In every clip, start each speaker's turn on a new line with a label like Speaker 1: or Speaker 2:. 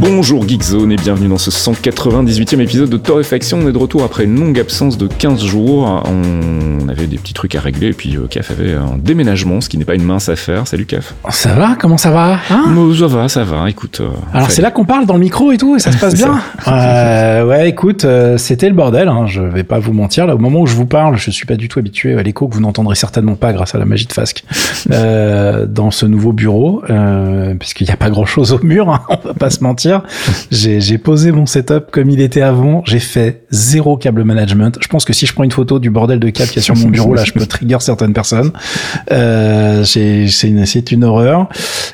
Speaker 1: Bonjour Geekzone et bienvenue dans ce 198e épisode de Torréfaction. On est de retour après une longue absence de 15 jours. On avait des petits trucs à régler et puis Caf euh, avait un déménagement, ce qui n'est pas une mince affaire. Salut Caf.
Speaker 2: Ça va? Comment ça va?
Speaker 1: Hein? Ça va, ça va. Écoute. Euh,
Speaker 2: Alors c'est là qu'on parle dans le micro et tout et ça se passe bien? euh, Ouais, écoute, euh, c'était le bordel. Hein, je vais pas vous mentir. Là, au moment où je vous parle, je suis pas du tout habitué à l'écho que vous n'entendrez certainement pas grâce à la magie de Fasque dans ce nouveau bureau, puisqu'il n'y a pas grand chose au mur. Hein, on va pas se mentir j'ai posé mon setup comme il était avant. J'ai fait zéro câble management. Je pense que si je prends une photo du bordel de câble qu'il y a sur mon bureau, là, je peux trigger certaines personnes. Euh, c'est une, une horreur.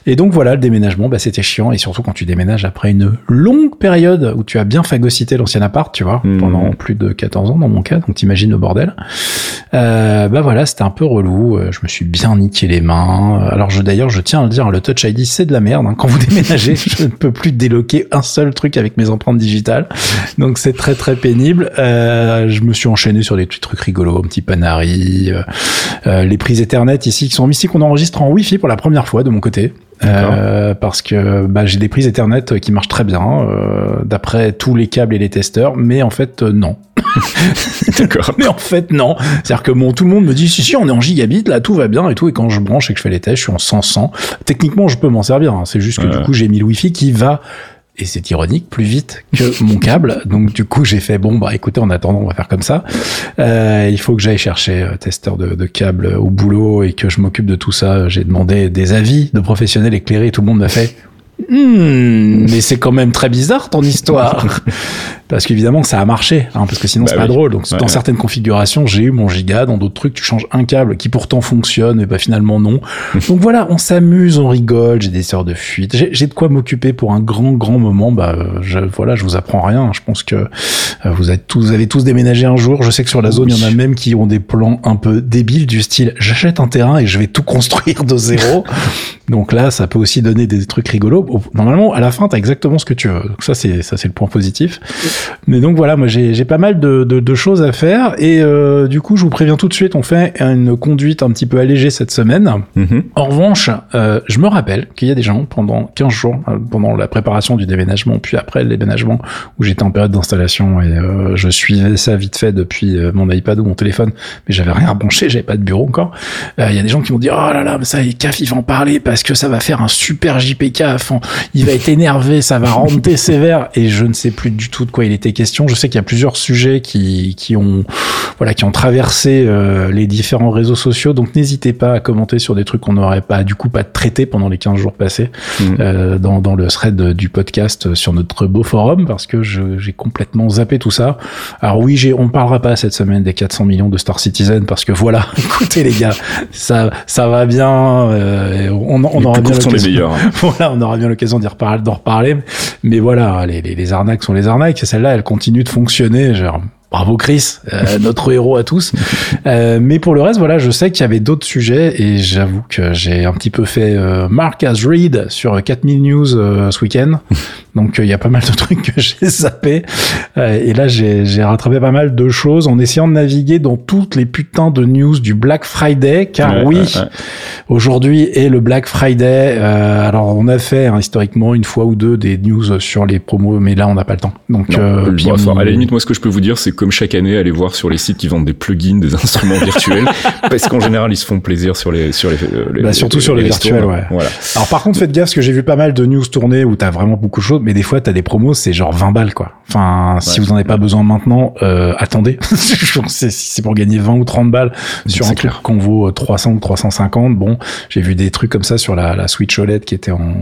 Speaker 2: Et donc voilà, le déménagement, bah, c'était chiant. Et surtout quand tu déménages après une longue période où tu as bien phagocyté l'ancien appart, tu vois, mmh. pendant plus de 14 ans dans mon cas. Donc t'imagines le bordel. Euh, bah voilà, c'était un peu relou. Euh, je me suis bien niqué les mains. Alors je d'ailleurs, je tiens à le dire, le Touch ID c'est de la merde. Hein. Quand vous déménagez, je ne peux plus déloquer un seul truc avec mes empreintes digitales. Donc c'est très très pénible. Euh, je me suis enchaîné sur des petits trucs rigolos, un petit panari, euh, euh, les prises Ethernet ici qui sont ici qu'on enregistre en Wi-Fi pour la première fois de mon côté. Euh, parce que bah, j'ai des prises Ethernet qui marchent très bien euh, d'après tous les câbles et les testeurs, mais en fait euh, non. D'accord. mais en fait non. C'est-à-dire que bon, tout le monde me dit si si on est en gigabit là tout va bien et tout et quand je branche et que je fais les tests je suis en 100 100. Techniquement je peux m'en servir. Hein. C'est juste que du coup j'ai mis le Wi-Fi qui va et c'est ironique, plus vite que mon câble. Donc du coup, j'ai fait bon bah écoutez, en attendant, on va faire comme ça. Euh, il faut que j'aille chercher euh, testeur de, de câble au boulot et que je m'occupe de tout ça. J'ai demandé des avis de professionnels éclairés. Tout le monde m'a fait Hmm, mais c'est quand même très bizarre ton histoire. parce qu'évidemment ça a marché, hein, parce que sinon bah c'est pas drôle. Donc dans certaines configurations, j'ai eu mon giga, dans d'autres trucs, tu changes un câble qui pourtant fonctionne, mais pas finalement non. Donc voilà, on s'amuse, on rigole, j'ai des sœurs de fuite, j'ai de quoi m'occuper pour un grand grand moment. Bah je, voilà, je vous apprends rien. Je pense que euh, vous êtes tous, vous avez tous déménagé un jour. Je sais que sur la zone, il y en a même qui ont des plans un peu débiles du style j'achète un terrain et je vais tout construire de zéro. Donc là, ça peut aussi donner des trucs rigolos. Normalement, à la fin, t'as exactement ce que tu veux. Donc ça, c'est ça, c'est le point positif. Mais donc voilà, moi, j'ai pas mal de, de, de, choses à faire et euh, du coup, je vous préviens tout de suite, on fait une conduite un petit peu allégée cette semaine. Mm-hmm. En revanche, euh, je me rappelle qu'il y a des gens pendant 15 jours, euh, pendant la préparation du déménagement, puis après le déménagement, où j'étais en période d'installation et euh, je suivais ça vite fait depuis euh, mon iPad ou mon téléphone, mais j'avais rien branché, j'avais pas de bureau encore. Il y a des gens qui m'ont dit oh là là, mais ça, CAF, il va en parler parce que ça va faire un super JPK à fond. Il va être énervé, ça va rendre sévère. Et je ne sais plus du tout de quoi il était question. Je sais qu'il y a plusieurs sujets qui, qui ont, voilà, qui ont traversé euh, les différents réseaux sociaux. Donc n'hésitez pas à commenter sur des trucs qu'on n'aurait pas, du coup, pas traité pendant les 15 jours passés mmh. euh, dans, dans le thread du podcast sur notre beau forum parce que j'ai complètement zappé tout ça. Alors oui, j'ai, on parlera pas cette semaine des 400 millions de Star Citizen parce que voilà, écoutez les gars, ça, ça va bien. Euh, on, on aura bien l'occasion. Hein. voilà, on aura bien l'occasion d'y reparler, reparler. Mais voilà, les arnaques sont les arnaques. Et celle-là, elle continue de fonctionner. Genre, Bravo Chris, euh, notre héros à tous. Euh, mais pour le reste, voilà, je sais qu'il y avait d'autres sujets et j'avoue que j'ai un petit peu fait euh, Mark as read sur 4000 news euh, ce week-end. Donc il y a pas mal de trucs que j'ai zappé. et là, j'ai rattrapé pas mal de choses en essayant de naviguer dans toutes les putains de news du Black Friday. Car oui, aujourd'hui est le Black Friday. alors on a fait hein, historiquement une fois ou deux des news sur les promos, mais là on n'a pas le temps. Donc
Speaker 1: puis, à la limite, moi ce que je peux vous dire, c'est comme chaque année, aller voir sur les sites qui vendent des plugins, des instruments virtuels, parce qu'en général, ils se font plaisir sur les sur les,
Speaker 2: euh, bah, surtout sur les, virtuels, ouais. Voilà. Alors par contre, faites gaffe, parce que j'ai vu pas mal de news tourner où t'as vraiment beaucoup de choses, mais des fois t'as des promos, c'est genre 20 balles quoi. Enfin, si vous en avez pas besoin maintenant, euh, attendez. si c'est pour gagner 20 ou 30 balles sur un truc qu'on vaut 300 ou 350, bon, j'ai vu des trucs comme ça sur la, la Switch OLED qui était en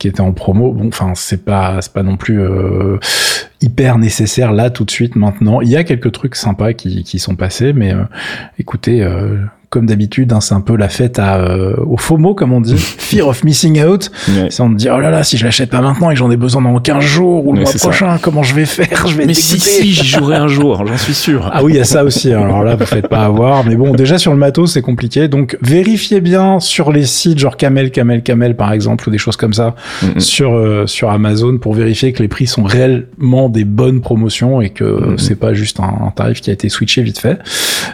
Speaker 2: qui était en promo. Bon, enfin, c'est pas c'est pas non plus euh, hyper nécessaire là tout de suite maintenant. Il y a quelques trucs sympas qui, qui sont passés, mais euh, écoutez, euh, comme d'habitude, hein, c'est un peu la fête à, euh, au FOMO, comme on dit, Fear of Missing Out. C'est on te dit, oh là là, si je l'achète pas maintenant et que j'en ai besoin dans 15 jours ou le mois prochain, comment je vais faire? Je vais
Speaker 1: Mais si, si, j'y jouerai un jour, j'en suis sûr.
Speaker 2: Ah oui, il y a ça aussi. Hein. Alors là, vous faites pas avoir. Mais bon, déjà sur le matos, c'est compliqué. Donc, vérifiez bien sur les sites genre Camel, Camel, Camel, par exemple, ou des choses comme ça, sur, euh, sur Amazon pour vérifier que les prix sont réellement des bonnes promotions et que c'est pas juste un, tarif qui a été switché vite fait.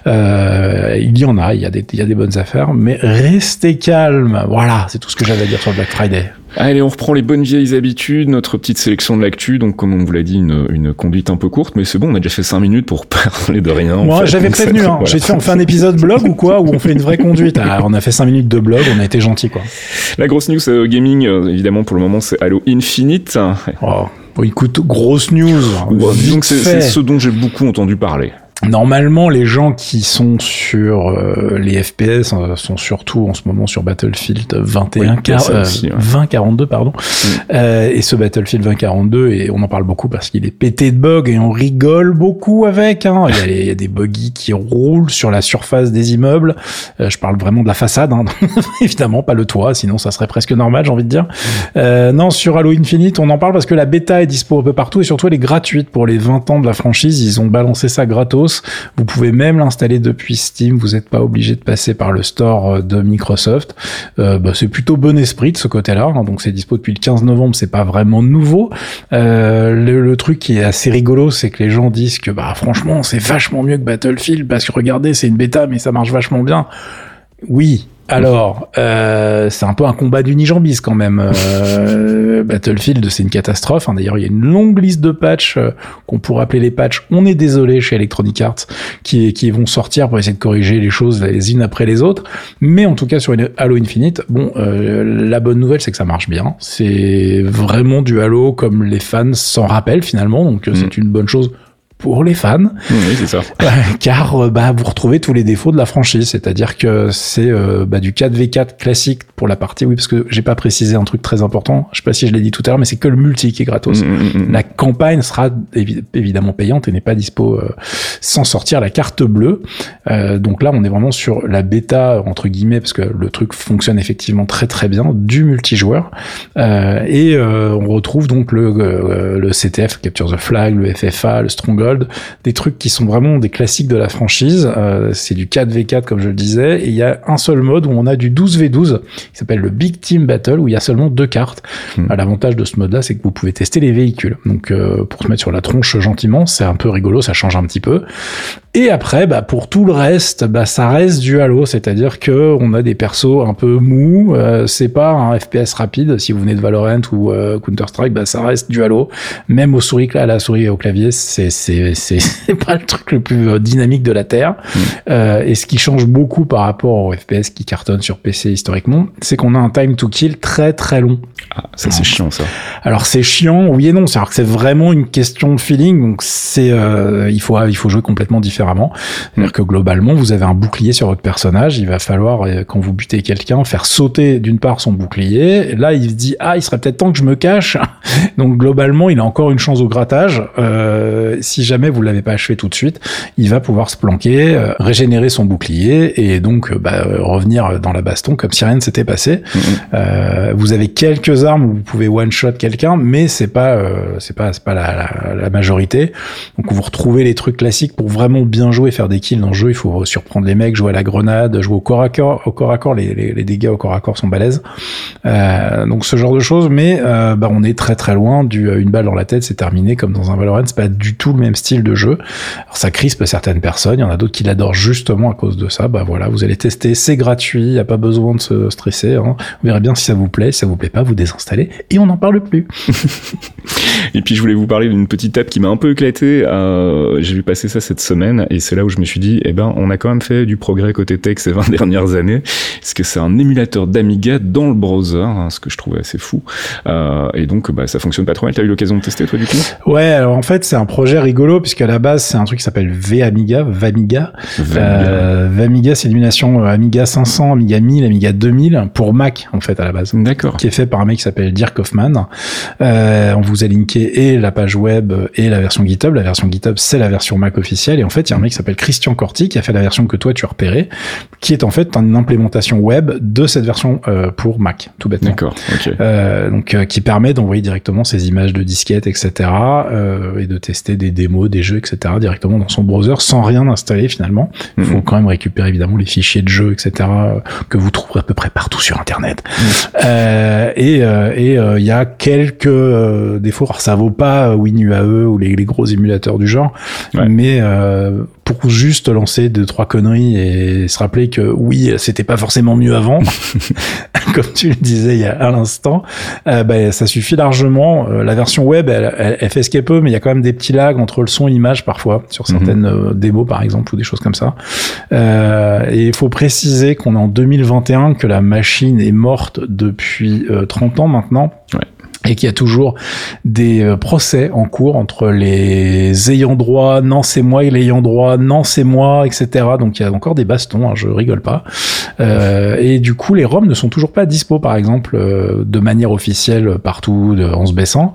Speaker 2: Euh, il y en a, il y a des, il y a des bonnes affaires, mais restez calme. Voilà, c'est tout ce que j'avais à dire sur le Black Friday.
Speaker 1: Allez, on reprend les bonnes vieilles habitudes, notre petite sélection de l'actu. Donc, comme on vous l'a dit, une, une, conduite un peu courte, mais c'est bon, on a déjà fait 5 minutes pour parler de rien.
Speaker 2: Moi, j'avais prévenu, hein. J'ai fait, on fait un épisode blog ou quoi, où on fait une vraie conduite. Ah, on a fait 5 minutes de blog, on a été gentil, quoi.
Speaker 1: La grosse news euh, gaming, euh, évidemment, pour le moment, c'est Halo Infinite.
Speaker 2: Oh. Bon, écoute, grosse news.
Speaker 1: Donc, c'est ce dont j'ai beaucoup entendu parler.
Speaker 2: Normalement, les gens qui sont sur euh, les FPS euh, sont surtout en ce moment sur Battlefield 21, 2042, pardon. Mm. Euh, et ce Battlefield 2042, et on en parle beaucoup parce qu'il est pété de bugs et on rigole beaucoup avec. Hein. Il, y a, il, y a, des buggy qui roulent sur la surface des immeubles. je parle vraiment de la façade, hein. évidemment, pas le toit, sinon ça serait presque normal, j'ai envie de dire. non, sur Halo Infinite, on en parle parce que la bêta est dispo un peu partout et surtout elle est gratuite pour les 20 ans de la franchise. Ils ont balancé ça gratos. Vous pouvez même l'installer depuis Steam. Vous n'êtes pas obligé de passer par le store euh, de Microsoft. Euh, bah, c'est plutôt bon esprit de ce côté-là. Hein. donc c'est dispo depuis le 15 novembre. C'est pas vraiment nouveau. Euh, le, truc qui est assez rigolo, c'est que les gens disent que bah franchement c'est vachement mieux que Battlefield parce que regardez c'est une bêta mais ça marche vachement bien. Oui, alors, euh, c'est un peu un combat d'unijambis quand même. Euh, Battlefield, c'est une catastrophe. Hein. D'ailleurs, il y a une longue liste de patchs euh, qu'on pourrait appeler les patchs. On est désolé chez Electronic Arts qui, qui vont sortir pour essayer de corriger les choses les unes après les autres. Mais en tout cas, sur Halo Infinite, bon, la bonne nouvelle, c'est que ça marche bien. C'est vraiment du Halo comme les fans s'en rappellent finalement. Donc, c'est mm. une bonne chose pour les fans.
Speaker 1: Oui, c'est ça.
Speaker 2: car euh, bah, vous retrouvez tous les défauts de la franchise, c'est-à-dire que c'est euh, bah, du 4v4 classique pour la partie, oui, parce que j'ai pas précisé un truc très important, je sais pas si je l'ai dit tout à l'heure, mais c'est que le multi qui est gratos. Mm, mm, mm, la campagne sera évidemment payante et n'est pas dispo euh, sans sortir la carte bleue. donc là, on est vraiment sur la bêta, entre guillemets, parce que le truc fonctionne effectivement très très bien, du multijoueur. et on retrouve donc le, le CTF, Capture the Flag, le FFA, le Stronghold, des trucs qui sont vraiment des classiques de la franchise. Euh, c'est du 4v4 comme je le disais, et il y a un seul mode où on a du 12v12 qui s'appelle le Big Team Battle où il y a seulement deux cartes. Euh, l'avantage de ce mode-là, c'est que vous pouvez tester les véhicules. Donc euh, pour se mettre sur la tronche gentiment, c'est un peu rigolo, ça change un petit peu. Et après, bah, pour tout le reste, bah, ça reste du Halo, c'est-à-dire que on a des persos un peu mous. Euh, c'est pas un FPS rapide. Si vous venez de Valorant ou Counter Strike, bah, ça reste du Halo. Même au souris, à la souris et au clavier, c'est c'est pas le truc le plus euh, dynamique de la terre. Mm. Euh, et ce qui change beaucoup par rapport au FPS qui cartonne sur PC historiquement, c'est qu'on a un time to kill très très long.
Speaker 1: Ah, ça c'est chiant ça.
Speaker 2: Alors c'est chiant, oui et non. C'est-à-dire que c'est vraiment une question de feeling. Donc c'est il faut il faut jouer complètement différent c'est-à-dire que globalement, vous avez un bouclier sur votre personnage, il va falloir, euh, quand vous butez quelqu'un, faire sauter d'une part son bouclier. Là, il se dit, ah, il serait peut-être temps que je me cache. Donc globalement, il a encore une chance au grattage. Euh, si jamais vous l'avez pas achevé tout de suite, il va pouvoir se planquer, euh, régénérer son bouclier et donc bah, revenir dans la baston comme si rien ne s'était passé. Mm-hmm. vous avez quelques armes où vous pouvez one shot quelqu'un, mais c'est pas c'est pas c'est pas la, la, la, majorité. Donc vous retrouvez les trucs classiques pour vraiment bien jouer, faire des kills dans le jeu, il faut surprendre les mecs, jouer à la grenade, jouer au corps à corps. Au corps à corps, les, les, dégâts au corps à corps sont balèzes. Euh, donc ce genre de choses, mais euh, bah, on est très très loin du euh, une balle dans la tête, c'est terminé comme dans un Valorant. C'est pas du tout le même style de jeu. Alors ça crispe certaines personnes, il y en a d'autres qui l'adorent justement à cause de ça. Bah voilà, vous allez tester, c'est gratuit, il y a pas besoin de se stresser. Hein. Vous verrez bien si ça vous plaît, si ça vous plaît pas, vous désinstallez et on n'en parle plus.
Speaker 1: et puis je voulais vous parler d'une petite app qui m'a un peu éclaté. J'ai vu passer ça cette semaine et c'est là où je me suis dit, eh ben, on a quand même fait du progrès côté tech ces 20 dernières années, parce que c'est un émulateur d'Amiga dans le browser, hein, ce que je trouvais assez fou. Euh, et donc, bah, ça fonctionne pas trop mal. T'as eu l'occasion de tester, toi, du coup?
Speaker 2: Ouais, alors en fait, c'est un projet rigolo rigolo puisqu'à la base c'est un truc qui s'appelle V-Amiga, Vamiga.
Speaker 1: Vamiga.
Speaker 2: Euh, Vamiga, c'est l'émulation euh, Amiga 500, Amiga 1000, Amiga 2000 pour Mac en fait à la base.
Speaker 1: D'accord.
Speaker 2: Qui est fait par un mec qui s'appelle Dirk Hoffman. Euh, on vous a linké et la page web et la version GitHub. La version GitHub c'est la version Mac officielle et en fait il y a un mec qui s'appelle Christian Corti qui a fait la version que toi tu as repérée, qui est en fait une implémentation web de cette version euh, pour Mac, tout bêtement.
Speaker 1: D'accord.
Speaker 2: Donc qui permet d'envoyer directement ces images de disquettes, etc. et de tester des démos, des jeux, etc. directement dans son browser sans rien installer finalement. Il faut
Speaker 1: Mhm.
Speaker 2: quand même récupérer évidemment les fichiers de jeux, etc. euh, que vous trouverez à peu près partout sur Internet. Euh, et euh, et euh, il y a quelques euh, défauts. Alors ça vaut pas euh, WinUAE ou les, les gros émulateurs du genre,
Speaker 1: Ouais.
Speaker 2: mais euh, pour juste lancer deux trois conneries et se rappeler que oui, c'était pas forcément mieux avant, comme tu le disais il y a à l'instant, euh, bah, ça suffit largement. Euh, la version web, elle, elle, elle fait ce qu'elle peut, mais il y a quand même des petits lags entre le son et l'image parfois sur
Speaker 1: Mhm.
Speaker 2: certaines euh, démos par exemple ou des choses comme ça. Euh, et il faut préciser qu'on est en 2021, que la machine est morte depuis euh, 30 ans maintenant.
Speaker 1: Ouais.
Speaker 2: Et qu'il y a toujours des euh, procès en cours entre les ayants droit, non c'est moi et l'ayant droit, non c'est moi, etc. Donc il y a encore des bastons, hein, je rigole pas. Euh, et du coup, les ROM ne sont toujours pas dispo, par exemple, euh, de manière officielle partout de- en se baissant.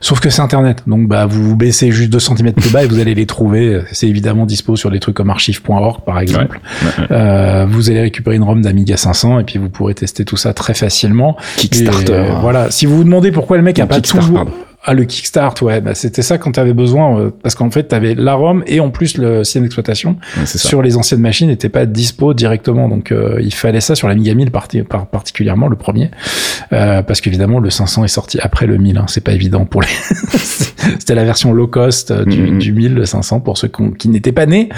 Speaker 2: Sauf que c'est Internet. Donc, bah, vous vous baissez juste 2 cm plus bas et vous allez les trouver. C'est évidemment dispo sur des trucs comme archive.org, par exemple.
Speaker 1: Ouais.
Speaker 2: Euh, vous allez récupérer une ROM d'Amiga 500 et puis vous pourrez tester tout ça très facilement.
Speaker 1: Kickstarter.
Speaker 2: Et, euh, voilà. Si vous vous demandez pourquoi le mec a pas
Speaker 1: Kickstart,
Speaker 2: toujours... Ah, le Kickstart, ouais, bah, c'était ça quand t'avais besoin, euh, parce qu'en fait, t'avais la ROM et en plus le système d'exploitation
Speaker 1: Ouais,
Speaker 2: sur les anciennes machines n'était pas dispo directement. Donc euh, il fallait ça sur l'Amiga 1000 parti- par- particulièrement le premier, euh, parce qu'évidemment le 500 est sorti après le 1000. Hein, c'est pas évident pour les. C'était la version low cost euh, du,
Speaker 1: Mhm.
Speaker 2: du 1000, le 500 pour ceux qui n'étaient pas nés.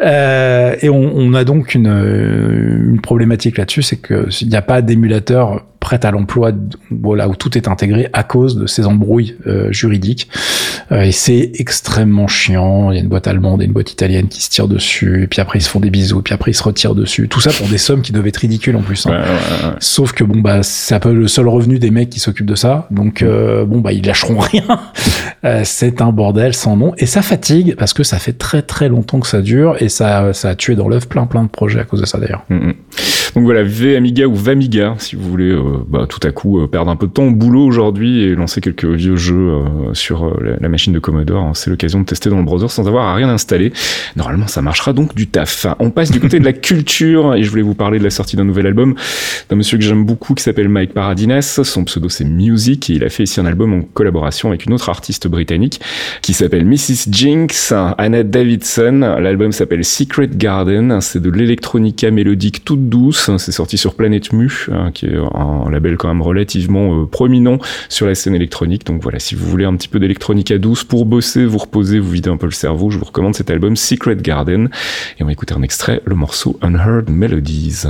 Speaker 2: Euh, et on, on a donc une, euh, une problématique là-dessus, c'est que il n'y a pas d'émulateur prêt à l'emploi, voilà où tout est intégré à cause de ces embrouilles euh, juridiques. Euh, et c'est extrêmement chiant. Il y a une boîte allemande et une boîte italienne qui se tirent dessus, et puis après ils se font des bisous, puis après ils se retirent dessus. Tout ça pour des sommes qui devaient être ridicules en plus. hein.
Speaker 1: Ouais, ouais, ouais, ouais.
Speaker 2: Sauf que bon bah c'est un peu le seul revenu des mecs qui s'occupent de ça, donc euh, bon bah ils lâcheront rien. Euh, c'est un bordel sans nom et ça fatigue parce que ça fait très très longtemps que ça dure et ça ça a tué dans l'œuf plein plein de projets à cause de ça d'ailleurs.
Speaker 1: Mhm. Donc voilà, V Amiga ou Vamiga, si vous voulez euh, bah, tout à coup euh, perdre un peu de temps au boulot aujourd'hui et lancer quelques vieux jeux euh, sur euh, la, la machine de Commodore, hein, c'est l'occasion de tester dans le browser sans avoir à rien installer. Normalement, ça marchera donc du taf. On passe du côté de la culture et je voulais vous parler de la sortie d'un nouvel album d'un monsieur que j'aime beaucoup qui s'appelle Mike Paradinas. Son pseudo c'est Music et il a fait ici un album en collaboration avec une autre artiste britannique qui s'appelle Mrs. Jinx, Anna Davidson. L'album s'appelle Secret Garden. C'est de l'électronica mélodique toute douce. C'est sorti sur Planète Mu, hein, qui est un label quand même relativement euh, prominent sur la scène électronique. Donc voilà, si vous voulez un petit peu d'électronica douce pour bosser, vous reposer, vous vider un peu le cerveau, je vous recommande cet album Secret Garden. Et on va écouter un extrait, le morceau Unheard Melodies.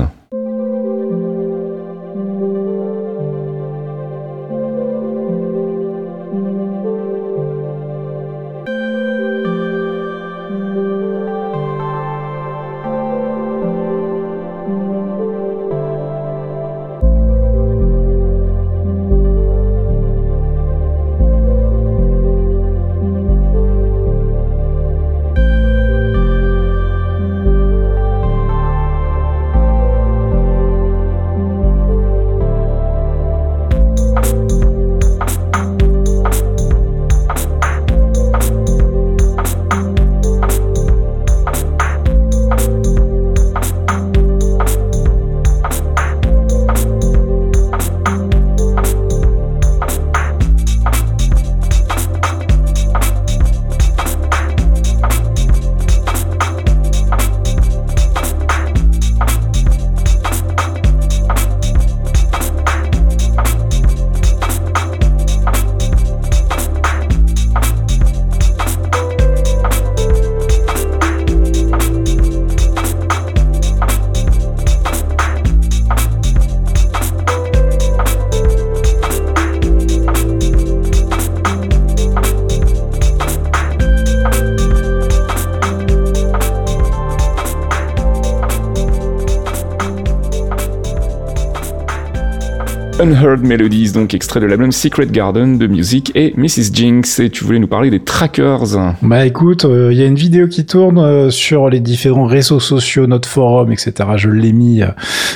Speaker 3: Unheard
Speaker 1: Melodies, donc extrait de l'album Secret Garden de Music et Mrs. Jinx. Et tu voulais nous parler des trackers.
Speaker 2: Bah écoute, euh, il y a une vidéo qui tourne euh, sur les différents réseaux sociaux, notre forum, etc. Je l'ai mis euh,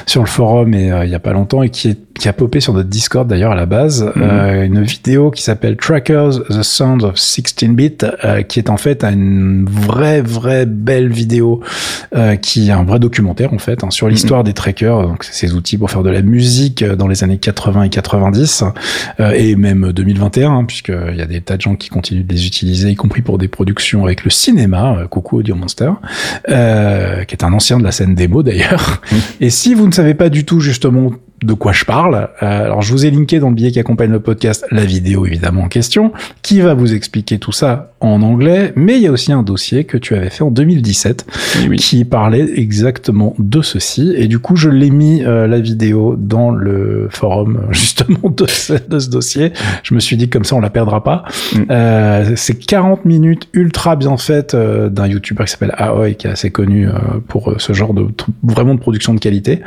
Speaker 2: sur le forum et il y a pas longtemps et qui est qui a popé sur notre Discord d'ailleurs à la base, mhm. euh, une vidéo qui s'appelle Trackers, The Sound of 16-bit, euh, qui est en fait une vraie, vraie belle vidéo, euh, qui est un vrai documentaire en fait, hein, sur mhm. l'histoire des trackers, donc ces outils pour faire de la musique dans les années 80 et 90, et même 2021, hein, puisqu'il y a des tas de gens qui continuent de les utiliser, y compris pour des productions avec le cinéma, coucou Audio Monster, qui est un ancien de la scène démo d'ailleurs. Mhm. Et si vous ne savez pas du tout justement de quoi je parle. Euh, alors je vous ai linké dans le billet qui accompagne le podcast la vidéo évidemment en question, qui va vous expliquer tout ça en anglais, mais il y a aussi un dossier que tu avais fait en 2017 qui parlait exactement de ceci, et du coup je l'ai mis euh, la vidéo dans le forum justement de ce, de ce, dossier. Je me suis dit comme ça on la perdra pas. Mm. Euh, c'est 40 minutes ultra bien faites d'un YouTuber qui s'appelle Aoi qui est assez connu pour ce genre de vraiment de production de qualité.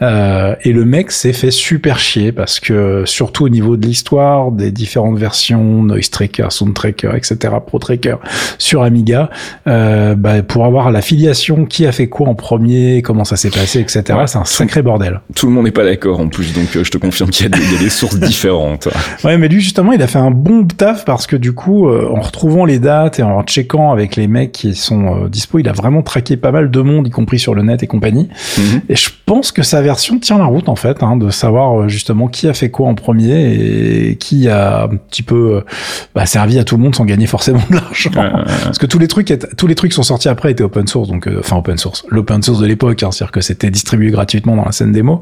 Speaker 2: et le mec s'est fait super chier parce que surtout au niveau de l'histoire, des différentes versions, Noise Tracker, Sound Tracker, etc., Pro Tracker sur Amiga, euh, bah, pour avoir l'affiliation, qui a fait quoi en premier, comment ça s'est passé, etc. c'est un sacré bordel.
Speaker 1: Tout le monde n'est pas d'accord en plus, donc euh, je te confirme qu'il y, y, a des sources différentes.
Speaker 2: Ouais, mais lui justement, il a fait un bon taf parce que du coup, euh, en retrouvant les dates et en checkant avec les mecs qui sont dispo, il a vraiment traqué pas mal de monde, y compris sur le net et compagnie. Mhm. Et je pense que sa version tient la route en fait. Hein, de savoir euh, justement qui a fait quoi en premier et qui a un petit peu euh, bah, servi à tout le monde sans gagner forcément de l'argent. Parce que tous les trucs, tous les trucs sont sortis après étaient open source, donc euh, enfin open source, l'open source de l'époque, hein, c'est-à-dire que c'était distribué gratuitement dans la scène démo.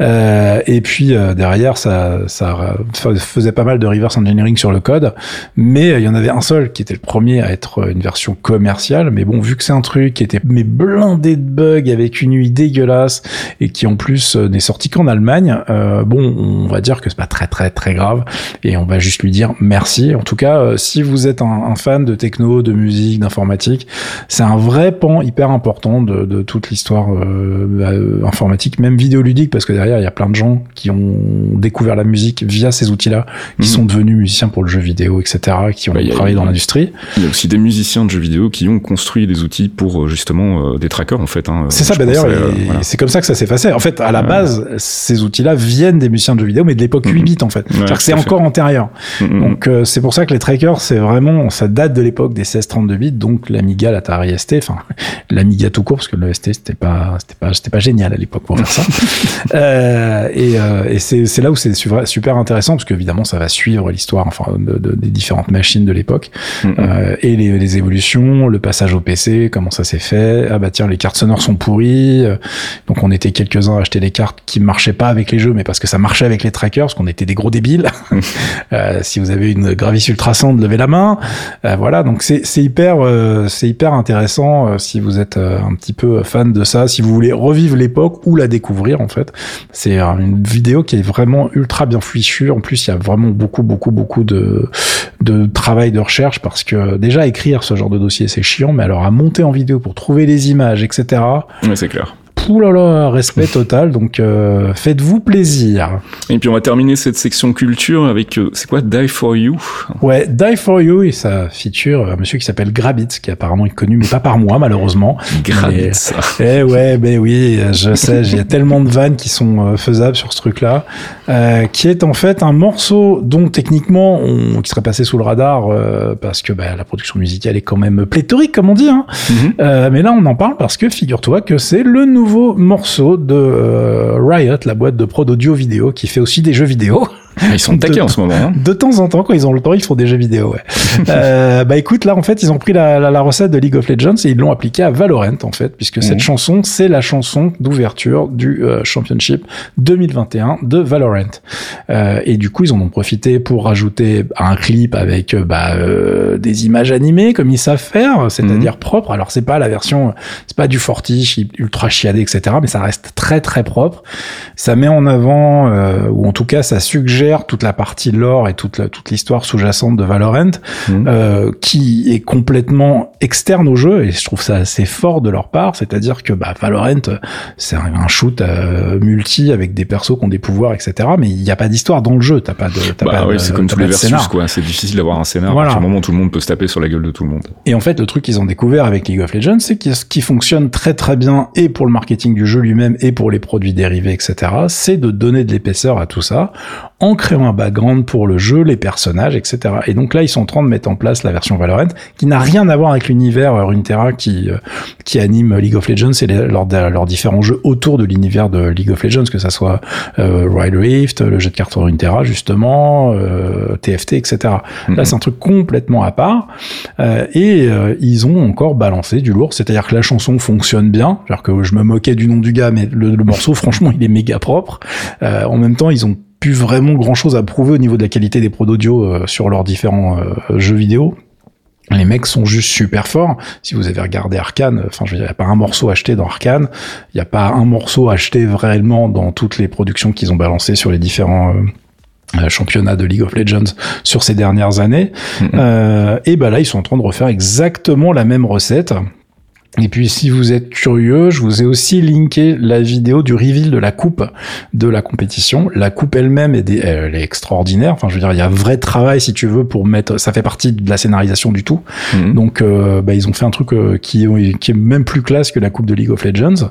Speaker 2: Euh, et puis derrière, ça, ça faisait pas mal de reverse engineering sur le code, mais il y en avait un seul qui était le premier à être une version commerciale. Mais bon, vu que c'est un truc qui était mais blindé de bugs avec une UI dégueulasse et qui en plus n'est sorti qu'en Allemagne, euh, bon, on va dire que c'est pas très très très grave et on va juste lui dire merci. En tout cas, euh, si vous êtes un, fan de techno, de musique, d'informatique, c'est un vrai pan hyper important de, toute l'histoire euh, bah, informatique, même vidéoludique, parce que derrière il y a plein de gens qui ont découvert la musique via ces outils-là, qui mhm. sont devenus musiciens pour le jeu vidéo, etc., qui ont bah, travaillé dans l'industrie.
Speaker 1: Il y a aussi des musiciens de jeux vidéo qui ont construit des outils pour justement des trackers en fait. Hein.
Speaker 2: C'est ça, bah, d'ailleurs, c'est comme ça que ça s'est passé. En fait, à la base, ces outils là viennent des musiciens de jeux vidéo, mais de l'époque 8 mm-hmm. bits en fait. cest c'est encore antérieur. Mm-hmm. Donc euh, c'est pour ça que les trackers, c'est vraiment, ça date de l'époque des 16-32 bits, donc l'Amiga, l'Atari ST, enfin l'Amiga tout court, parce que le ST c'était pas, c'était pas, c'était pas génial à l'époque pour faire ça. euh, et, euh, et c'est, là où c'est super intéressant, parce qu'évidemment ça va suivre l'histoire, enfin de, de, des différentes machines de l'époque euh, et les, les, évolutions, le passage au PC, comment ça s'est fait. Ah bah tiens, les cartes sonores sont pourries, donc on était quelques uns à acheter des cartes qui marchaient pas avec les jeux, mais parce que ça marchait avec les trackers, parce qu'on était des gros débiles. euh, si vous avez une Gravis Ultrasound, levez la main. Euh, voilà, donc c'est hyper, euh, c'est hyper intéressant si vous êtes un petit peu fan de ça, si vous voulez revivre l'époque ou la découvrir en fait. C'est une vidéo qui est vraiment ultra bien fichue. En plus, il y a vraiment beaucoup, beaucoup, beaucoup de, de travail de recherche parce que déjà écrire ce genre de dossier c'est chiant, mais alors à monter en vidéo pour trouver les images, etc.
Speaker 1: Oui, c'est clair
Speaker 2: Ouh là là, respect total. Donc euh, faites-vous plaisir.
Speaker 1: Et puis on va terminer cette section culture avec euh, c'est quoi Die for You?
Speaker 2: Ouais, Die for You et ça feature un monsieur qui s'appelle Grabitz qui apparemment est connu mais pas par moi malheureusement.
Speaker 1: Grabitz.
Speaker 2: Eh ouais, ben oui, je sais, il y a tellement de vannes qui sont euh, faisables sur ce truc-là, qui est en fait un morceau dont techniquement on qui serait passé sous le radar parce que bah, la production musicale est quand même pléthorique comme on dit. Hein. Mm-hmm. mais là on en parle parce que figure-toi que c'est le nouveau morceau de euh, Riot, la boîte de prod audio vidéo qui fait aussi des jeux vidéo.
Speaker 1: Ah, ils sont taqués en ce moment. Hein.
Speaker 2: De temps en temps, quand ils ont le temps, ils font des jeux vidéo. Ouais. euh, bah écoute, là en fait, ils ont pris la, la, la, recette de League of Legends et ils l'ont appliquée à Valorant en fait, puisque cette mhm. chanson, c'est la chanson d'ouverture du euh, Championship 2021 de Valorant. Euh, et du coup, ils en ont profité pour rajouter un clip avec euh, bah, euh, des images animées comme ils savent faire, c'est-à-dire mhm. propre. Alors c'est pas la version, c'est pas du fortiche ultra chiadé, etc. Mais ça reste très très propre. Ça met en avant, ou en tout cas, ça suggère gère toute la partie lore et toute la, toute l'histoire sous-jacente de Valorant,
Speaker 1: Mhm.
Speaker 2: euh, qui est complètement externe au jeu et je trouve ça assez fort de leur part. C'est-à-dire que bah, Valorant, c'est un, un shoot euh, multi avec des persos qui ont des pouvoirs, etc. Mais il n'y a pas d'histoire dans le jeu. T'as pas de, t'as
Speaker 1: Bah
Speaker 2: pas de-
Speaker 1: c'est comme tous les versus,
Speaker 2: scénar.
Speaker 1: quoi. C'est difficile d'avoir un scénar
Speaker 2: Voilà.
Speaker 1: à partir du moment où tout le monde peut se taper sur la gueule de tout le monde.
Speaker 2: Et en fait, le truc qu'ils ont découvert avec League of Legends, c'est que ce qui fonctionne très très bien et pour le marketing du jeu lui-même et pour les produits dérivés, etc., c'est de donner de l'épaisseur à tout ça en créant un background pour le jeu, les personnages, etc. Et donc là, ils sont en train de mettre en place la version Valorant, qui n'a rien à voir avec l'univers euh, Runeterra qui euh, qui anime League of Legends et les- leurs, leurs différents jeux autour de l'univers de League of Legends, que ça soit euh, Wild Rift, le jeu de cartes Runeterra justement, euh, TFT, etc. Là, c'est un truc complètement à part. Euh, et euh, ils ont encore balancé du lourd, c'est-à-dire que la chanson fonctionne bien. C'est-à-dire que je me moquais du nom du gars, mais le, le morceau, franchement, il est méga propre. Euh, en même temps, ils ont plus vraiment grand-chose à prouver au niveau de la qualité des pros d'audio euh, sur leurs différents euh, jeux vidéo. Les mecs sont juste super forts. Si vous avez regardé Arkane, enfin, je veux dire, il n'y a pas un morceau acheté dans Arkane. Il n'y a pas un morceau acheté vraiment dans toutes les productions qu'ils ont balancées sur les différents euh, euh, championnats de League of Legends sur ces dernières années.
Speaker 1: Mhm.
Speaker 2: Euh, et ben là, ils sont en train de refaire exactement la même recette. Et puis, si vous êtes curieux, je vous ai aussi linké la vidéo du reveal de la coupe de la compétition. La coupe elle-même est, des- elle est extraordinaire. Enfin, je veux dire, il y a un vrai travail, si tu veux, pour mettre. Ça fait partie de la scénarisation du tout.
Speaker 1: Mhm.
Speaker 2: Donc, euh, bah, ils ont fait un truc euh, qui, est- qui est même plus classe que la coupe de League of Legends.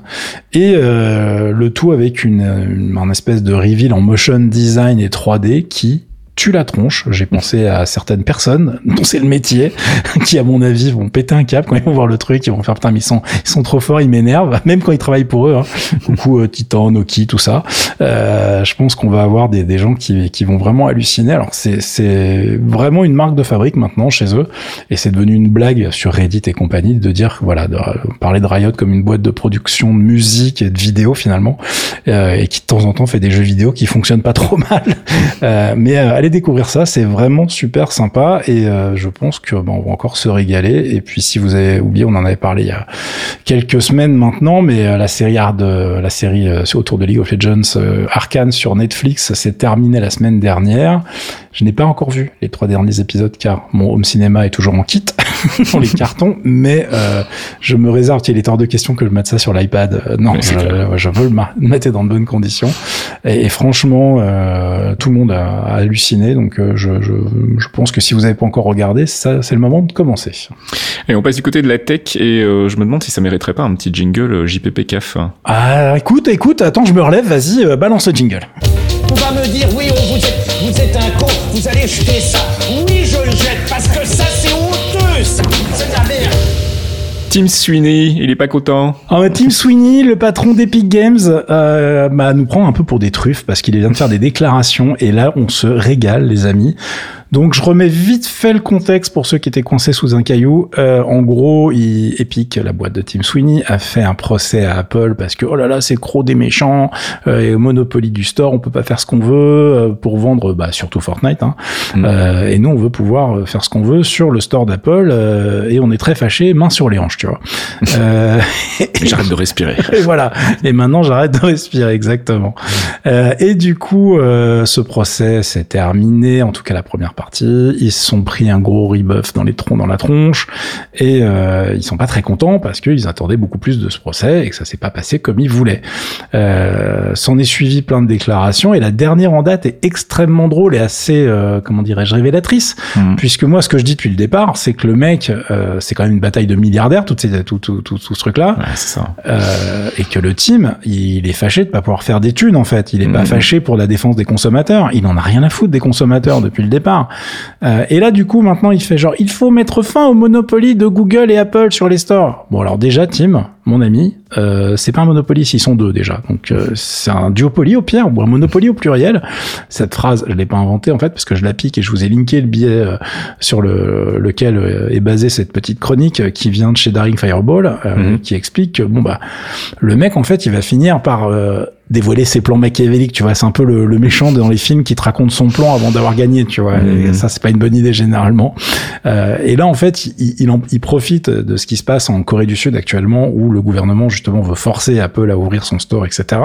Speaker 2: Et euh, le tout avec une, une un espèce de reveal en motion design et 3D qui tue la tronche. J'ai pensé à certaines personnes dont c'est le métier, qui à mon avis vont péter un câble quand ils vont voir le truc, ils vont faire putain mais ils sont ils sont trop forts, ils m'énervent, même quand ils travaillent pour eux. Hein. Coucou euh, Titan, Noki, tout ça. Euh, je pense qu'on va avoir des, des gens qui, qui vont vraiment halluciner. Alors c'est c'est vraiment une marque de fabrique maintenant chez eux et c'est devenu une blague sur Reddit et compagnie de dire voilà de parler de Riot comme une boîte de production de musique et de vidéo finalement euh, et qui de temps en temps fait des jeux vidéo qui fonctionnent pas trop mal. Euh, mais euh, allez découvrir ça, c'est vraiment super sympa et euh, je pense que bon, on va encore se régaler. Et puis si vous avez oublié, on en avait parlé il y a quelques semaines maintenant, mais euh, la série hard, euh, la série autour de League of Legends Arcane sur Netflix s'est terminée la semaine dernière. Je n'ai pas encore vu les trois derniers épisodes car mon home cinéma est toujours en kit dans les cartons, mais je me réserve qu'il est hors de question que je mette ça sur l'iPad. Non, je, je veux le mettre dans de bonnes conditions. Et, et franchement, tout le monde a, a donc euh, je, je, je pense que si vous n'avez pas encore regardé, ça c'est le moment de commencer.
Speaker 1: Et on passe du côté de la tech et euh, je me demande si ça mériterait pas un petit jingle euh, JPP CAF.
Speaker 2: Ah, écoute, écoute, attends, je me relève, vas-y, euh, balance le jingle.
Speaker 3: On va me dire, oui, vous, êtes, vous êtes un con, vous allez jeter ça.
Speaker 1: Tim Sweeney, il est pas content.
Speaker 2: Ah, bah, Tim Sweeney, le patron d'Epic Games, euh, bah, nous prend un peu pour des truffes parce qu'il vient de faire des déclarations et là, on se régale, les amis. Donc, je remets vite fait le contexte pour ceux qui étaient coincés sous un caillou. Euh, en gros, il, Epic, la boîte de Tim Sweeney, a fait un procès à Apple parce que oh là là, c'est gros des méchants, euh, et Monopoly du store, on peut pas faire ce qu'on veut euh, pour vendre, bah, surtout Fortnite. Hein.
Speaker 1: Mm.
Speaker 2: Et nous, on veut pouvoir faire ce qu'on veut sur le store d'Apple et on est très fâchés, main sur les hanches, tu vois. Euh,
Speaker 1: J'arrête de respirer.
Speaker 2: et voilà. Et maintenant, j'arrête de respirer, exactement. Euh, et du coup, euh, ce procès s'est terminé, en tout cas la première partie. Ils se sont pris un gros rebuff dans les troncs, dans la tronche, et ils sont pas très contents parce qu'ils attendaient beaucoup plus de ce procès et que ça s'est pas passé comme ils voulaient. S'en est suivi plein de déclarations, et la dernière en date est extrêmement drôle et assez, comment dirais-je, révélatrice,
Speaker 1: Mm.
Speaker 2: puisque moi, ce que je dis depuis le départ, c'est que le mec, c'est quand même une bataille de milliardaires, tout, ces, tout, tout, tout, tout ce truc-là.
Speaker 1: Ouais, c'est ça.
Speaker 2: Euh, et que le team, il est fâché de pas pouvoir faire des thunes en fait. Il est pas
Speaker 1: Mhm.
Speaker 2: fâché pour la défense des consommateurs. Il en a rien à foutre des consommateurs depuis le départ. Euh, et là, du coup, maintenant, il fait genre, il faut mettre fin au monopoly de Google et Apple sur les stores. Bon, alors déjà, Tim, mon ami, euh, c'est pas un monopoly s'ils sont deux déjà. Donc euh, c'est un duopoly au pire ou un monopoly au pluriel. Cette phrase, je l'ai pas inventée en fait parce que je la pique et je vous ai linké le billet euh, sur le, lequel euh, est basée cette petite chronique euh, qui vient de chez Daring Fireball, euh,
Speaker 1: Mhm.
Speaker 2: qui explique que bon bah le mec en fait il va finir par euh, dévoiler ses plans machiavéliques, tu vois. C'est un peu le, le, méchant dans les films qui te raconte son plan avant d'avoir gagné, tu vois. Et ça, c'est pas une bonne idée généralement. Euh, et là, en fait, il, il, il, profite de ce qui se passe en Corée du Sud actuellement, où le gouvernement justement veut forcer Apple à ouvrir son store, etc.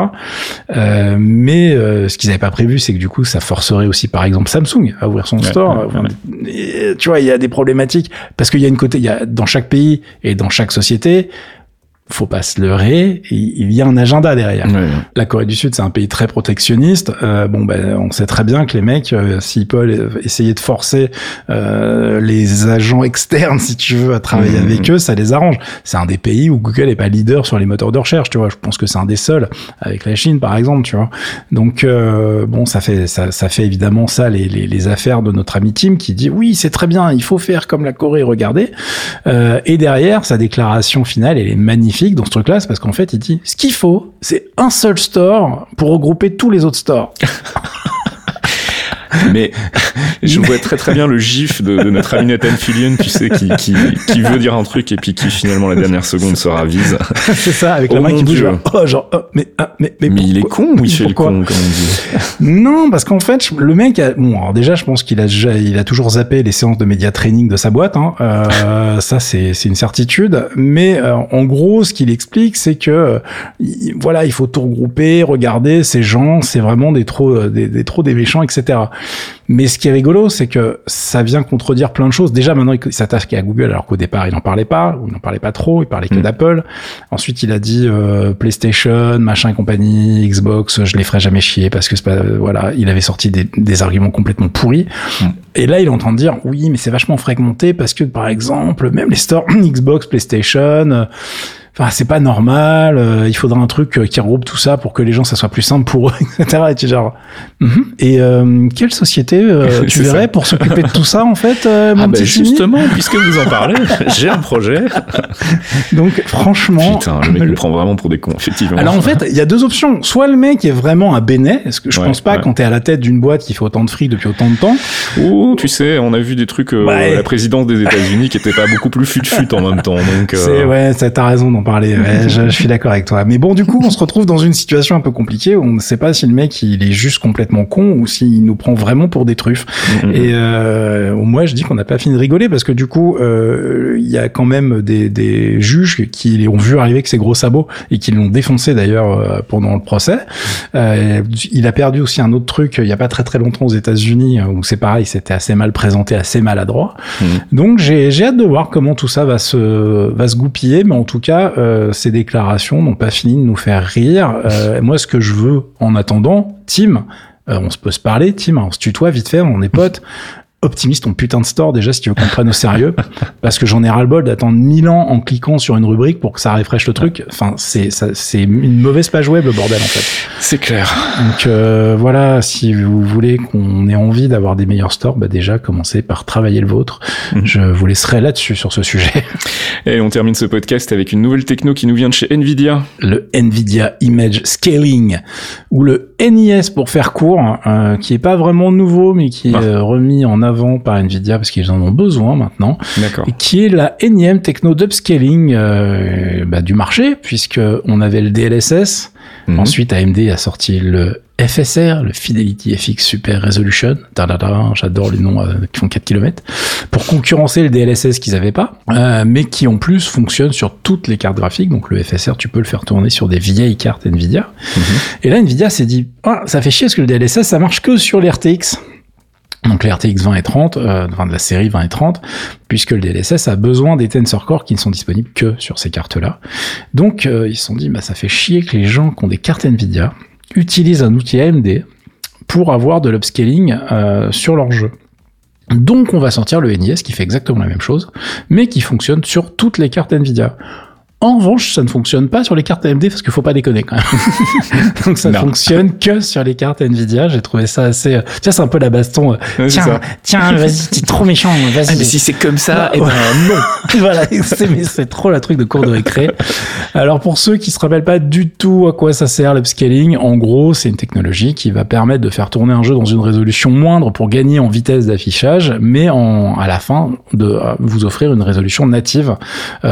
Speaker 2: Euh, mais euh, ce qu'ils n'avaient pas prévu, c'est que du coup, ça forcerait aussi, par exemple, Samsung à ouvrir son store. Et, tu vois, il y a des problématiques parce qu'il y a une côté, il y a dans chaque pays et dans chaque société faut pas se leurrer, il y a un agenda derrière. La Corée du Sud, c'est un pays très protectionniste. Euh, bon, ben, on sait très bien que les mecs, euh, s'ils peuvent essayer de forcer euh, les agents externes, si tu veux, à travailler mmh. avec eux, ça les arrange. C'est un des pays où Google est pas leader sur les moteurs de recherche, tu vois. Je pense que c'est un des seuls, avec la Chine, par exemple, tu vois. Donc, euh, bon, ça fait, ça, ça fait évidemment ça les, les, les, affaires de notre ami Tim qui dit oui, c'est très bien, il faut faire comme la Corée, regardez. Euh, et derrière, sa déclaration finale, elle est magnifique dans ce truc-là, c'est parce qu'en fait, il dit ce qu'il faut, c'est un seul store pour regrouper tous les autres stores.
Speaker 1: Mais je vois très très bien le gif de, de notre ami Nathan Fillion, tu sais, qui, qui, qui, veut dire un truc et puis qui finalement la dernière seconde se ravise.
Speaker 2: C'est ça, avec la oh main qui bouge. Oh, genre, oh, mais, ah, mais, mais,
Speaker 1: mais il est con ou il fait le con, comme on dit
Speaker 2: Non, parce qu'en fait, le mec, a, bon, alors déjà, je pense qu'il a déjà, il a toujours zappé les séances de média training de sa boîte. Hein. Euh, ça, c'est c'est une certitude. Mais euh, en gros, ce qu'il explique, c'est que voilà, il faut tout regrouper, regarder ces gens, c'est vraiment des trop, des, des trop des méchants, etc. Mais ce qui est rigolo, c'est que ça vient contredire plein de choses. Déjà, maintenant, il s'attaque à Google, alors qu'au départ, il n'en parlait pas, ou il n'en parlait pas trop, il parlait que mm. d'Apple. Ensuite, il a dit euh, PlayStation, machin et compagnie, Xbox, je les ferai jamais chier parce que c'est pas, euh, voilà, il avait sorti des, des arguments complètement pourris. Mm. Et là, il est en train de dire, oui, mais c'est vachement fragmenté parce que, par exemple, même les stores Xbox, PlayStation, euh, enfin c'est pas normal, euh, il faudra un truc euh, qui regroupe tout ça pour que les gens ça soit plus simple pour eux, etc. Et tu genre, mm-hmm. et euh, quelle société tu verrais pour s'occuper de tout ça en fait, mon ah
Speaker 1: ben justement, puisque vous en parlez, j'ai un projet.
Speaker 2: Donc franchement,
Speaker 1: putain, le mec le... prend vraiment pour des cons, effectivement.
Speaker 2: Alors en fait, il y a deux options. Soit le mec est vraiment un bénet, parce que je pense pas quand t'es à la tête d'une boîte qui fait autant de fric depuis autant de temps.
Speaker 1: Ou tu sais, on a vu des trucs à la présidence des États-Unis qui étaient pas beaucoup plus fut-fut en même temps. Donc
Speaker 2: c'est ouais, t'as raison parler. je, je, suis d'accord avec toi. Mais bon, du coup, on se retrouve dans une situation un peu compliquée où on ne sait pas si le mec il est juste complètement con ou s'il nous prend vraiment pour des truffes. Mm-hmm. Et euh, moi, je dis qu'on n'a pas fini de rigoler parce que du coup, euh, il y a quand même des, des juges qui ont vu arriver que ces gros sabots et qui l'ont défoncé d'ailleurs euh, pendant le procès. Euh, il a perdu aussi un autre truc il y a pas très très longtemps aux États-Unis où c'est pareil, c'était assez mal présenté, assez maladroit. Mm. Donc j'ai hâte de voir comment tout ça va se va se goupiller, mais en tout cas euh, ces déclarations n'ont pas fini de nous faire rire. Euh, moi, ce que je veux en attendant, Tim, euh, on se peut se parler, Tim, on se tutoie vite fait, on est potes optimiste ton putain de store déjà si tu veux qu'on prenne au sérieux. Parce que j'en ai ras le bol d'attendre mille ans en cliquant sur une rubrique pour que ça refresh le truc. Enfin c'est c'est une mauvaise page web le bordel en fait.
Speaker 1: C'est clair.
Speaker 2: Donc euh, voilà si vous voulez qu'on ait envie d'avoir des meilleurs stores bah déjà commencez par travailler le vôtre. Mhm. je vous laisserai là-dessus sur ce sujet.
Speaker 1: Et on termine ce podcast avec une nouvelle techno qui nous vient de chez Nvidia.
Speaker 2: Le Nvidia Image Scaling ou le NIS pour faire court hein, qui est pas vraiment nouveau mais qui est ah. euh, remis en avant par Nvidia parce qu'ils en ont besoin maintenant. Qui est la énième techno d'upscaling euh, bah, du marché puisque on avait le DLSS. Mhm. Ensuite, AMD a sorti le FSR, le Fidelity FX Super Resolution, j'adore les noms euh, qui font 4 km, pour concurrencer le DLSS qu'ils n'avaient pas, euh, mais qui en plus fonctionne sur toutes les cartes graphiques. Donc le FSR, tu peux le faire tourner sur des vieilles cartes Nvidia. Mhm. Et là, Nvidia s'est dit, ah, ça fait chier parce que le DLSS, ça marche que sur les RTX donc les RTX 20 et 30, euh, enfin de la série 20 et 30, puisque le DLSS a besoin des Tensor Core qui ne sont disponibles que sur ces cartes-là. Donc euh, ils se sont dit, bah, ça fait chier que les gens qui ont des cartes Nvidia utilisent un outil AMD pour avoir de l'upscaling euh, sur leur jeu. Donc on va sortir le NIS qui fait exactement la même chose, mais qui fonctionne sur toutes les cartes Nvidia. En revanche, ça ne fonctionne pas sur les cartes AMD parce qu'il faut pas déconner quand même. Donc ça ne fonctionne que sur les cartes Nvidia. J'ai trouvé ça assez. Euh, tiens, c'est un peu la baston. Euh, tiens, tiens, vas-y, t'es trop méchant. Vas-y.
Speaker 1: Ah, mais si c'est comme ça, et eh ben non.
Speaker 2: voilà, c'est trop la truc de cours de récré. Alors pour ceux qui se rappellent pas du tout à quoi ça sert l'upscaling, en gros, c'est une technologie qui va permettre de faire tourner un jeu dans une résolution moindre pour gagner en vitesse d'affichage, mais en à la fin de euh, vous offrir une résolution native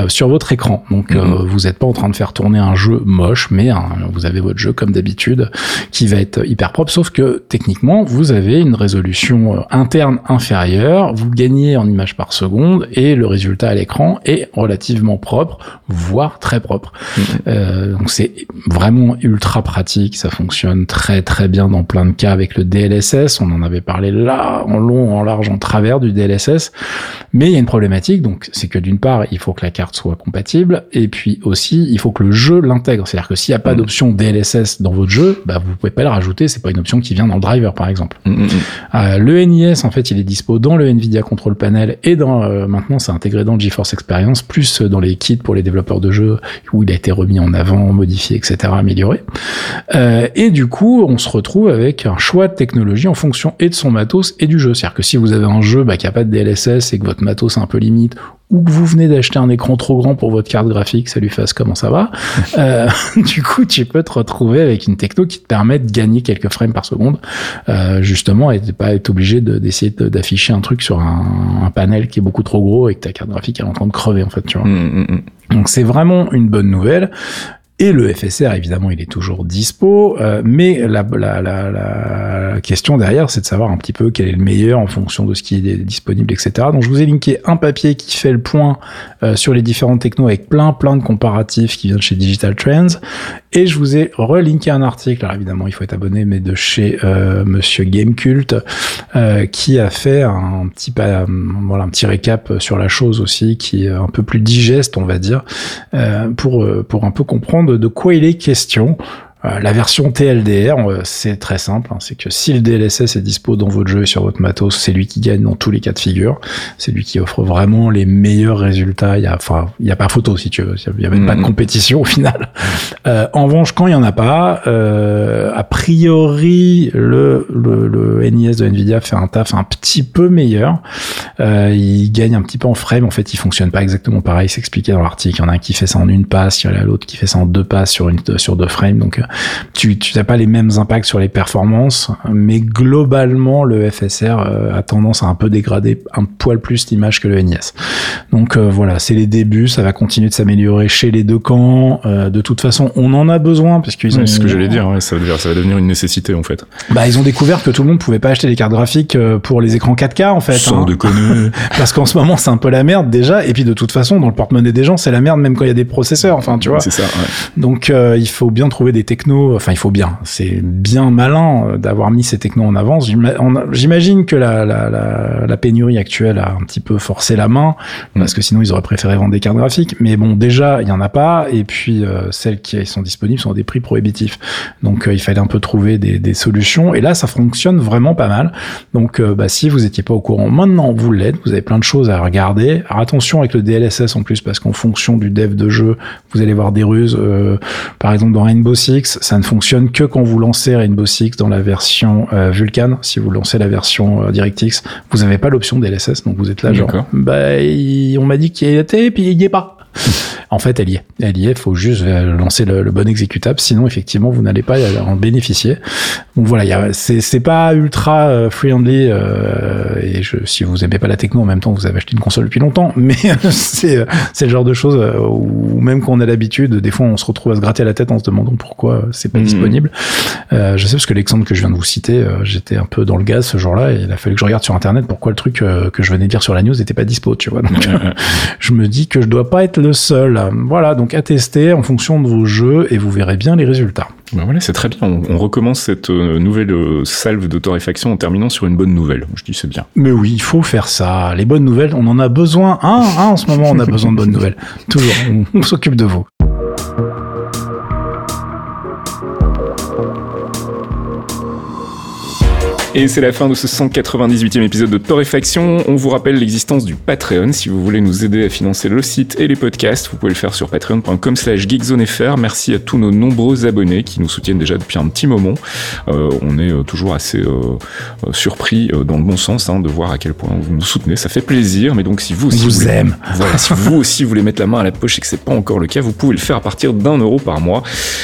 Speaker 2: sur votre écran. Donc euh, vous n'êtes pas en train de faire tourner un jeu moche, mais vous avez votre jeu comme d'habitude qui va être hyper propre, sauf que techniquement, vous avez une résolution euh, interne inférieure, vous gagnez en images par seconde et le résultat à l'écran est relativement propre, voire très propre. Euh, donc c'est vraiment ultra pratique, ça fonctionne très très bien dans plein de cas avec le DLSS. On en avait parlé là en long, en large, en travers du DLSS. Mais il y a une problématique, donc c'est que d'une part, il faut que la carte soit compatible, et puis aussi, il faut que le jeu l'intègre. C'est-à-dire que s'il n'y a pas mm. d'option DLSS dans votre jeu, bah, vous pouvez pas le rajouter. C'est pas une option qui vient dans le driver, par exemple. Mm, mm, euh, le NIS, en fait, il est dispo dans le Nvidia Control Panel et dans euh, maintenant, c'est intégré dans le GeForce Experience, plus dans les kits pour les développeurs de jeux où il a été remis en avant, modifié, etc., amélioré. Euh, et du coup, on se retrouve avec un choix de technologie en fonction et de son matos et du jeu. C'est-à-dire que si vous avez un jeu bah, qui a pas de DLSS et que votre matos est un peu limite, ou que vous venez d'acheter un écran trop grand pour votre carte graphique, ça lui fasse comment ça va. euh, du coup, tu peux te retrouver avec une techno qui te permet de gagner quelques frames par seconde, euh, justement, et de pas être obligé d'essayer d'afficher un truc sur un, un, panel qui est beaucoup trop gros et que ta carte graphique est en train de crever en fait, tu vois. Mmh, mmh, mmh. Donc c'est vraiment une bonne nouvelle. Et le FSR, évidemment, il est toujours dispo, euh, mais la, la, la, question derrière, c'est de savoir un petit peu quel est le meilleur en fonction de ce qui est disponible, etc. Donc, je vous ai linké un papier qui fait le point euh, sur les différentes technos avec plein, plein de comparatifs qui viennent chez Digital Trends. Et je vous ai relinké un article, alors évidemment, il faut être abonné, mais de chez euh, Monsieur Gamecult, euh, qui a fait un petit, voilà, un petit récap sur la chose aussi, qui est un peu plus digeste, on va dire, pour, pour un peu comprendre de, quoi il est question. Euh, la version TLDR, c'est très simple, hein. c'est que si le DLSS est dispo dans votre jeu et sur votre matos, c'est lui qui gagne dans tous les cas de figure. C'est lui qui offre vraiment les meilleurs résultats. Il y a, enfin, il y a pas photo si tu veux. Il y avait pas de mm-hmm. compétition au final. Euh, en revanche, quand il y en a pas, euh, a priori, le, le, le, NIS de Nvidia fait un taf un petit peu meilleur. Euh, il gagne un petit peu en frame. En fait, il fonctionne pas exactement pareil. C'est expliqué dans l'article. Il y en a un qui fait ça en une passe, il y en a l'autre qui fait ça en deux passes sur une sur deux frames. Donc tu tu n'as pas les mêmes impacts sur les performances, mais globalement le FSR euh, a tendance à un peu dégrader un poil plus l'image que le NIS. Donc euh, voilà, c'est les débuts, ça va continuer de s'améliorer chez les deux camps. Euh, de toute façon, on en a besoin parce qu'ils ont.
Speaker 1: c'est ce que j'allais dire, ouais, ça, va, ça va devenir une nécessité en fait.
Speaker 2: Bah ils ont découvert que tout le monde pouvait pas acheter des cartes graphiques pour les écrans 4K en fait.
Speaker 1: Sans hein. déconner.
Speaker 2: parce qu'en ce moment c'est un peu la merde déjà, et puis de toute façon dans le porte-monnaie des gens c'est la merde même quand il y a des processeurs. Enfin tu vois.
Speaker 1: C'est ça. Ouais.
Speaker 2: Donc il faut bien trouver des technos enfin il faut bien, c'est bien malin euh, d'avoir mis ces technos en avance. J'imagine que la, la, la, la, pénurie actuelle a un petit peu forcé la main, parce que sinon ils auraient préféré vendre des cartes graphiques. Mais bon, déjà, il y en a pas, et puis euh, celles qui sont disponibles sont à des prix prohibitifs. Donc euh, il fallait un peu trouver des, des, solutions, et là ça fonctionne vraiment pas mal. Donc bah, si vous étiez pas au courant, maintenant vous l'êtes, vous avez plein de choses à regarder. Alors attention avec le DLSS en plus, parce qu'en fonction du dev de jeu, vous allez voir des ruses. par exemple dans Rainbow Six, ça ne fonctionne que quand vous lancez Rainbow Six dans la version euh, Vulkan. Si vous lancez la version euh, DirectX, vous n'avez pas l'option DLSS, donc vous êtes là genre, bah, on m'a dit qu'il y était, puis il n'y est pas. En fait, elle y est. Elle y est. Il faut juste euh, lancer le, bon exécutable. Sinon, effectivement, vous n'allez pas en bénéficier. Donc voilà, c'est pas ultra euh, friendly. Euh, et je, si vous aimez pas la techno, en même temps, vous avez acheté une console depuis longtemps. Mais c'est le genre de choses où même quand on a l'habitude, des fois, on se retrouve à se gratter la tête en se demandant pourquoi c'est pas mmh. disponible. je sais parce que l'exemple que je viens de vous citer, j'étais un peu dans le gaz ce jour-là et il a fallu que je regarde sur internet pourquoi le truc que je venais de dire sur la news n'était pas dispo. Tu vois. Donc, je me dis que je dois pas être le seul. Voilà, donc à tester en fonction de vos jeux et vous verrez bien les résultats.
Speaker 1: Ben voilà, c'est très bien. On, recommence cette euh, nouvelle euh, salve de torréfaction en terminant sur une bonne nouvelle. Je dis c'est bien.
Speaker 2: Mais oui, il faut faire ça. Les bonnes nouvelles, on en a besoin. Hein, hein en ce moment, on a besoin de bonnes nouvelles. Toujours, on s'occupe de vous.
Speaker 1: Et c'est la fin de ce 198e épisode de Torréfaction. On vous rappelle l'existence du Patreon. Si vous voulez nous aider à financer le site et les podcasts, vous pouvez le faire sur patreon.com slash geekzonefr. Merci à tous nos nombreux abonnés qui nous soutiennent déjà depuis un petit moment. Euh, on est euh, toujours assez euh, surpris dans le bon sens hein, de voir à quel point vous nous soutenez. Ça fait plaisir. Mais donc si vous aussi...
Speaker 2: vous, voulez,
Speaker 1: Voilà, si vous aussi voulez mettre la main à la poche et que c'est pas encore le cas, vous pouvez le faire à partir d'un euro par mois.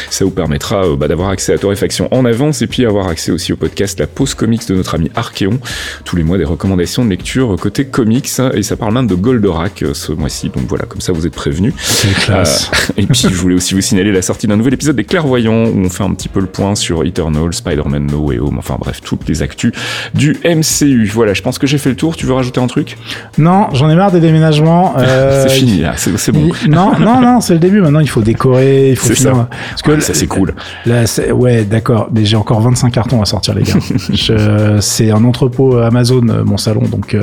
Speaker 1: Ça vous permettra bah, d'avoir accès à Torréfaction en avance et puis avoir accès aussi au podcast La Pause Comique comics de notre ami Archeon. Tous les mois, des recommandations de lecture côté comics. Et ça parle même de Goldorak ce mois-ci. Donc voilà, comme ça, vous êtes prévenus.
Speaker 2: C'est classe.
Speaker 1: et puis, je voulais aussi vous signaler la sortie d'un nouvel épisode des Clairvoyants où on fait un petit peu le point sur Eternal, Spider-Man No Way Home. Enfin bref, toutes les actus du MCU. Voilà, je pense que j'ai fait le tour. Tu veux rajouter un truc?
Speaker 2: Non, j'en ai marre des déménagements.
Speaker 1: c'est fini là, c'est bon.
Speaker 2: non, non, non, c'est le début. Maintenant, il faut décorer, il faut finir.
Speaker 1: Ça. Parce que ça c'est cool.
Speaker 2: Là, ouais, d'accord, mais j'ai encore 25 cartons à sortir, les gars. c'est un entrepôt Amazon, mon salon, donc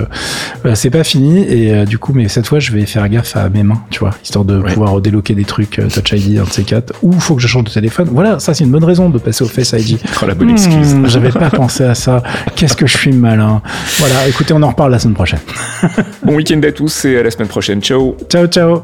Speaker 2: euh, c'est pas fini. Et euh, du coup, mais cette fois, je vais faire gaffe à mes mains, tu vois, histoire de pouvoir déloquer des trucs euh, Touch ID, un de ces quatre. Ou faut que je change de téléphone. Voilà, ça c'est une bonne raison de passer au Face ID.
Speaker 1: Oh, la bonne excuse.
Speaker 2: Hmm, J'avais pas pensé à ça. Qu'est-ce que je suis malin. Voilà, écoutez, on en reparle la semaine prochaine.
Speaker 1: bon week-end à tous et à la semaine prochaine. Ciao.
Speaker 2: Ciao, ciao.